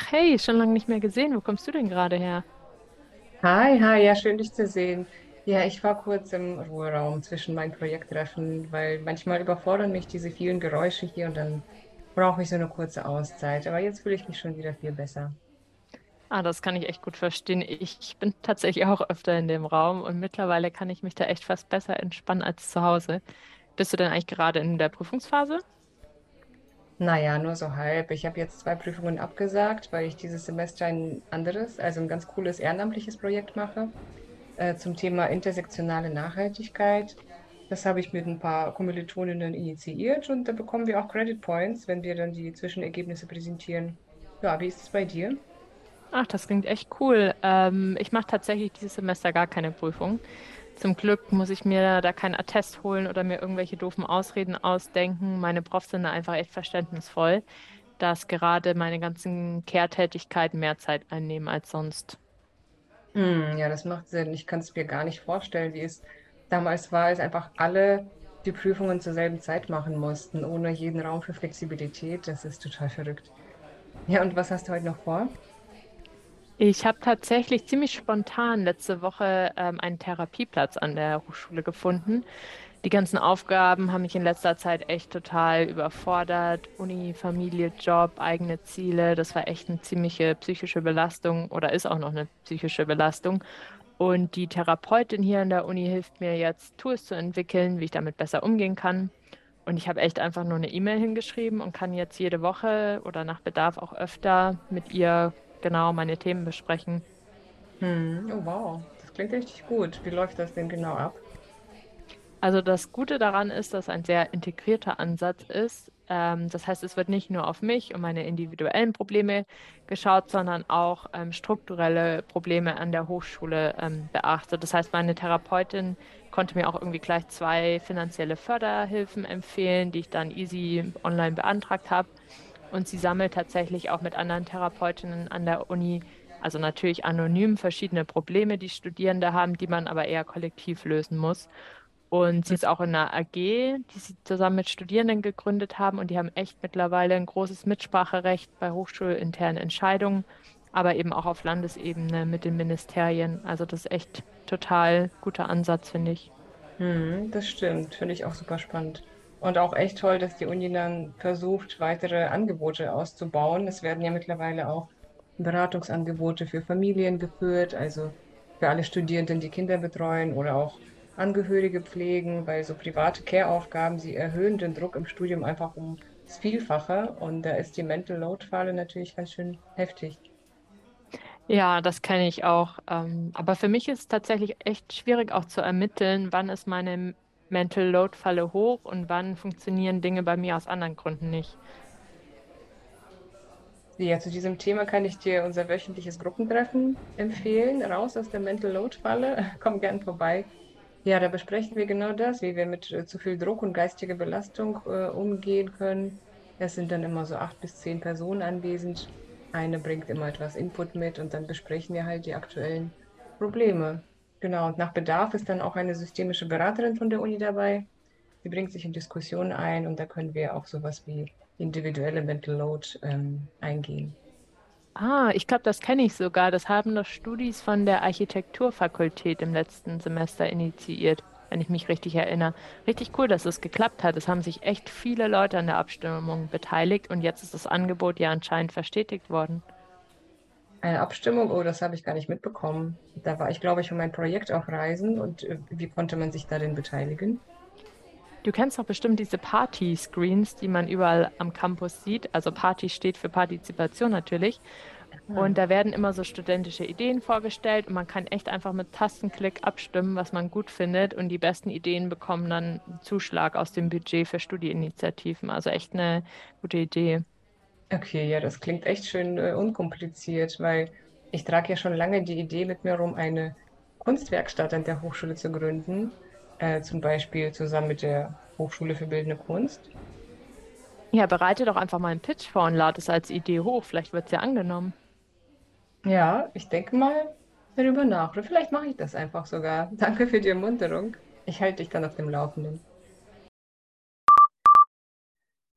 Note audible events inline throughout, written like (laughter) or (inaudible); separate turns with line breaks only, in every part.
Ach hey, schon lange nicht mehr gesehen. Wo kommst du denn gerade her?
Hi, hi, ja, schön dich zu sehen. Ja, ich war kurz im Ruheraum zwischen meinen Projekttreffen, weil manchmal überfordern mich diese vielen Geräusche hier und dann brauche ich so eine kurze Auszeit. Aber jetzt fühle ich mich schon wieder viel besser.
Ah, das kann ich echt gut verstehen. Ich bin tatsächlich auch öfter in dem Raum und mittlerweile kann ich mich da echt fast besser entspannen als zu Hause. Bist du denn eigentlich gerade in der Prüfungsphase?
Naja, nur so halb. Ich habe jetzt zwei Prüfungen abgesagt, weil ich dieses Semester ein anderes, also ein ganz cooles ehrenamtliches Projekt mache, äh, zum Thema intersektionale Nachhaltigkeit. Das habe ich mit ein paar Kommilitoninnen initiiert und da bekommen wir auch Credit Points, wenn wir dann die Zwischenergebnisse präsentieren. Ja, wie ist es bei dir?
Ach, das klingt echt cool. Ähm, ich mache tatsächlich dieses Semester gar keine Prüfung. Zum Glück muss ich mir da keinen Attest holen oder mir irgendwelche doofen Ausreden ausdenken. Meine Profs sind da einfach echt verständnisvoll, dass gerade meine ganzen Care-Tätigkeiten mehr Zeit einnehmen als sonst.
Hm, ja, das macht Sinn. Ich kann es mir gar nicht vorstellen, wie es damals war, als einfach alle die Prüfungen zur selben Zeit machen mussten, ohne jeden Raum für Flexibilität. Das ist total verrückt. Ja, und was hast du heute noch vor?
Ich habe tatsächlich ziemlich spontan letzte Woche ähm, einen Therapieplatz an der Hochschule gefunden. Die ganzen Aufgaben haben mich in letzter Zeit echt total überfordert. Uni, Familie, Job, eigene Ziele. Das war echt eine ziemliche psychische Belastung oder ist auch noch eine psychische Belastung. Und die Therapeutin hier an der Uni hilft mir jetzt, Tools zu entwickeln, wie ich damit besser umgehen kann. Und ich habe echt einfach nur eine E-Mail hingeschrieben und kann jetzt jede Woche oder nach Bedarf auch öfter mit ihr genau meine Themen besprechen.
Hm, oh wow, das klingt richtig gut. Wie läuft das denn genau ab?
Also das Gute daran ist, dass ein sehr integrierter Ansatz ist. Ähm, das heißt, es wird nicht nur auf mich und meine individuellen Probleme geschaut, sondern auch ähm, strukturelle Probleme an der Hochschule ähm, beachtet. Das heißt, meine Therapeutin konnte mir auch irgendwie gleich zwei finanzielle Förderhilfen empfehlen, die ich dann easy online beantragt habe. Und sie sammelt tatsächlich auch mit anderen Therapeutinnen an der Uni, also natürlich anonym, verschiedene Probleme, die Studierende haben, die man aber eher kollektiv lösen muss. Und sie ist auch in einer AG, die sie zusammen mit Studierenden gegründet haben. Und die haben echt mittlerweile ein großes Mitspracherecht bei hochschulinternen Entscheidungen, aber eben auch auf Landesebene mit den Ministerien. Also das ist echt total guter Ansatz, finde ich.
Hm, das stimmt, finde ich auch super spannend. Und auch echt toll, dass die Uni dann versucht, weitere Angebote auszubauen. Es werden ja mittlerweile auch Beratungsangebote für Familien geführt, also für alle Studierenden, die Kinder betreuen oder auch Angehörige pflegen, weil so private Care-Aufgaben, sie erhöhen den Druck im Studium einfach um das Vielfache. Und da ist die Mental Load-Falle natürlich ganz schön heftig.
Ja, das kenne ich auch. Ähm, aber für mich ist es tatsächlich echt schwierig auch zu ermitteln, wann ist meine Mental Load-Falle hoch und wann funktionieren Dinge bei mir aus anderen Gründen nicht.
Ja, zu diesem Thema kann ich dir unser wöchentliches Gruppentreffen empfehlen. Raus aus der Mental Load-Falle. (laughs) Komm gern vorbei. Ja, da besprechen wir genau das, wie wir mit äh, zu viel Druck und geistiger Belastung äh, umgehen können. Es sind dann immer so acht bis zehn Personen anwesend. Eine bringt immer etwas Input mit und dann besprechen wir halt die aktuellen Probleme. Genau, und nach Bedarf ist dann auch eine systemische Beraterin von der Uni dabei. Sie bringt sich in Diskussionen ein und da können wir auch sowas wie individuelle Mental Load ähm, eingehen.
Ah, ich glaube, das kenne ich sogar. Das haben doch Studis von der Architekturfakultät im letzten Semester initiiert, wenn ich mich richtig erinnere. Richtig cool, dass es geklappt hat. Es haben sich echt viele Leute an der Abstimmung beteiligt und jetzt ist das Angebot ja anscheinend verstetigt worden.
Eine Abstimmung, oh, das habe ich gar nicht mitbekommen. Da war ich, glaube ich, für mein Projekt auf Reisen und äh, wie konnte man sich da denn beteiligen?
Du kennst doch bestimmt diese Party-Screens, die man überall am Campus sieht. Also Party steht für Partizipation natürlich.
Ah.
Und da werden immer so studentische Ideen vorgestellt und man kann echt einfach mit Tastenklick abstimmen, was man gut findet. Und die besten Ideen bekommen dann einen Zuschlag aus dem Budget für Studieinitiativen. Also echt eine gute Idee.
Okay, ja, das klingt echt schön äh, unkompliziert, weil ich trage ja schon lange die Idee mit mir rum, eine Kunstwerkstatt an der Hochschule zu gründen, äh, zum Beispiel zusammen mit der Hochschule für Bildende Kunst.
Ja, bereite doch einfach mal einen Pitch vor und lade es als Idee hoch. Vielleicht wird es ja angenommen.
Ja, ich denke mal darüber nach. Oder vielleicht mache ich das einfach sogar. (laughs) Danke für die Ermunterung. Ich halte dich dann auf dem Laufenden.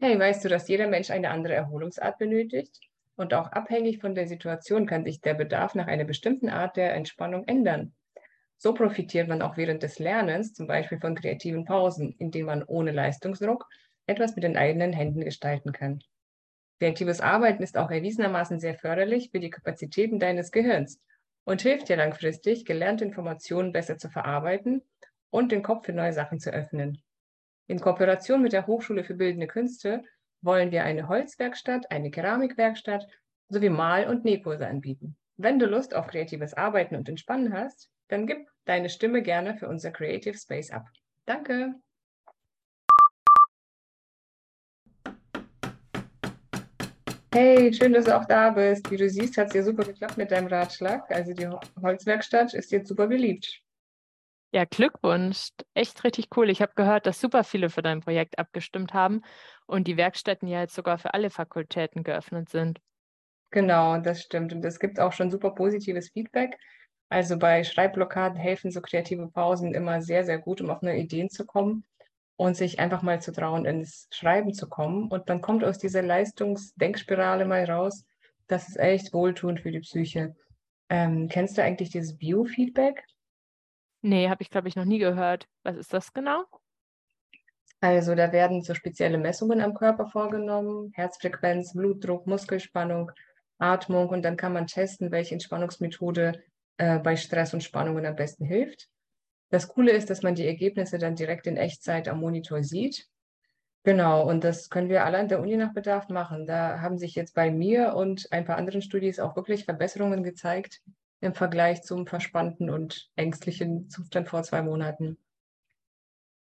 Hey, weißt du, dass jeder Mensch eine andere Erholungsart benötigt? Und auch abhängig von der Situation kann sich der Bedarf nach einer bestimmten Art der Entspannung ändern. So profitiert man auch während des Lernens zum Beispiel von kreativen Pausen, indem man ohne Leistungsdruck etwas mit den eigenen Händen gestalten kann. Kreatives Arbeiten ist auch erwiesenermaßen sehr förderlich für die Kapazitäten deines Gehirns und hilft dir langfristig, gelernte Informationen besser zu verarbeiten und den Kopf für neue Sachen zu öffnen. In Kooperation mit der Hochschule für Bildende Künste wollen wir eine Holzwerkstatt, eine Keramikwerkstatt sowie Mal- und Nähkurse anbieten. Wenn du Lust auf kreatives Arbeiten und Entspannen hast, dann gib deine Stimme gerne für unser Creative Space ab. Danke! Hey, schön, dass du auch da bist. Wie du siehst, hat es dir super geklappt mit deinem Ratschlag. Also die Holzwerkstatt ist jetzt super beliebt.
Ja, Glückwunsch. Echt richtig cool. Ich habe gehört, dass super viele für dein Projekt abgestimmt haben und die Werkstätten ja jetzt sogar für alle Fakultäten geöffnet sind.
Genau, das stimmt. Und es gibt auch schon super positives Feedback. Also bei Schreibblockaden helfen so kreative Pausen immer sehr, sehr gut, um auf neue Ideen zu kommen und sich einfach mal zu trauen, ins Schreiben zu kommen. Und man kommt aus dieser Leistungsdenkspirale mal raus. Das ist echt wohltuend für die Psyche. Ähm, kennst du eigentlich dieses Biofeedback?
Nee, habe ich, glaube ich, noch nie gehört. Was ist das genau?
Also da werden so spezielle Messungen am Körper vorgenommen, Herzfrequenz, Blutdruck, Muskelspannung, Atmung und dann kann man testen, welche Entspannungsmethode äh, bei Stress und Spannungen am besten hilft. Das Coole ist, dass man die Ergebnisse dann direkt in Echtzeit am Monitor sieht. Genau, und das können wir alle an der Uni nach Bedarf machen. Da haben sich jetzt bei mir und ein paar anderen Studis auch wirklich Verbesserungen gezeigt im Vergleich zum verspannten und ängstlichen Zustand vor zwei Monaten.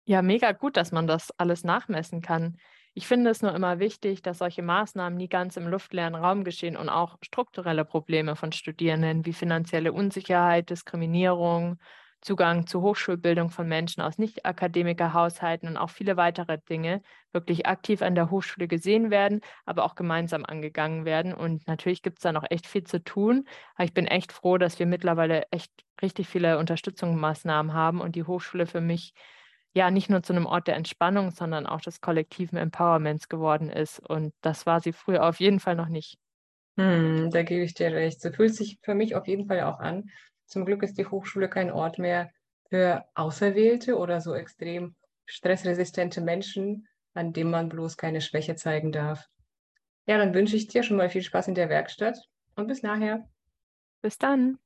Ja, mega gut, dass man das alles nachmessen kann. Ich finde es nur immer wichtig, dass solche Maßnahmen nie ganz im luftleeren Raum geschehen und auch strukturelle Probleme von Studierenden wie finanzielle Unsicherheit, Diskriminierung, Zugang zu Hochschulbildung von Menschen aus Nicht-Akademiker-Haushalten und auch viele weitere Dinge wirklich aktiv an der Hochschule gesehen werden, aber auch gemeinsam angegangen werden. Und natürlich gibt es da noch echt viel zu tun. Aber ich bin echt froh, dass wir mittlerweile echt richtig viele Unterstützungsmaßnahmen haben und die Hochschule für mich ja nicht nur zu einem Ort der Entspannung, sondern auch des kollektiven Empowerments geworden ist. Und das war sie früher auf jeden Fall noch nicht.
Hm, da gebe ich dir recht. So fühlt sich für mich auf jeden Fall auch an. Zum Glück ist die Hochschule kein Ort mehr für Auserwählte oder so extrem stressresistente Menschen, an dem man bloß keine Schwäche zeigen darf. Ja, dann wünsche ich dir schon mal viel Spaß in der Werkstatt und bis nachher.
Bis dann.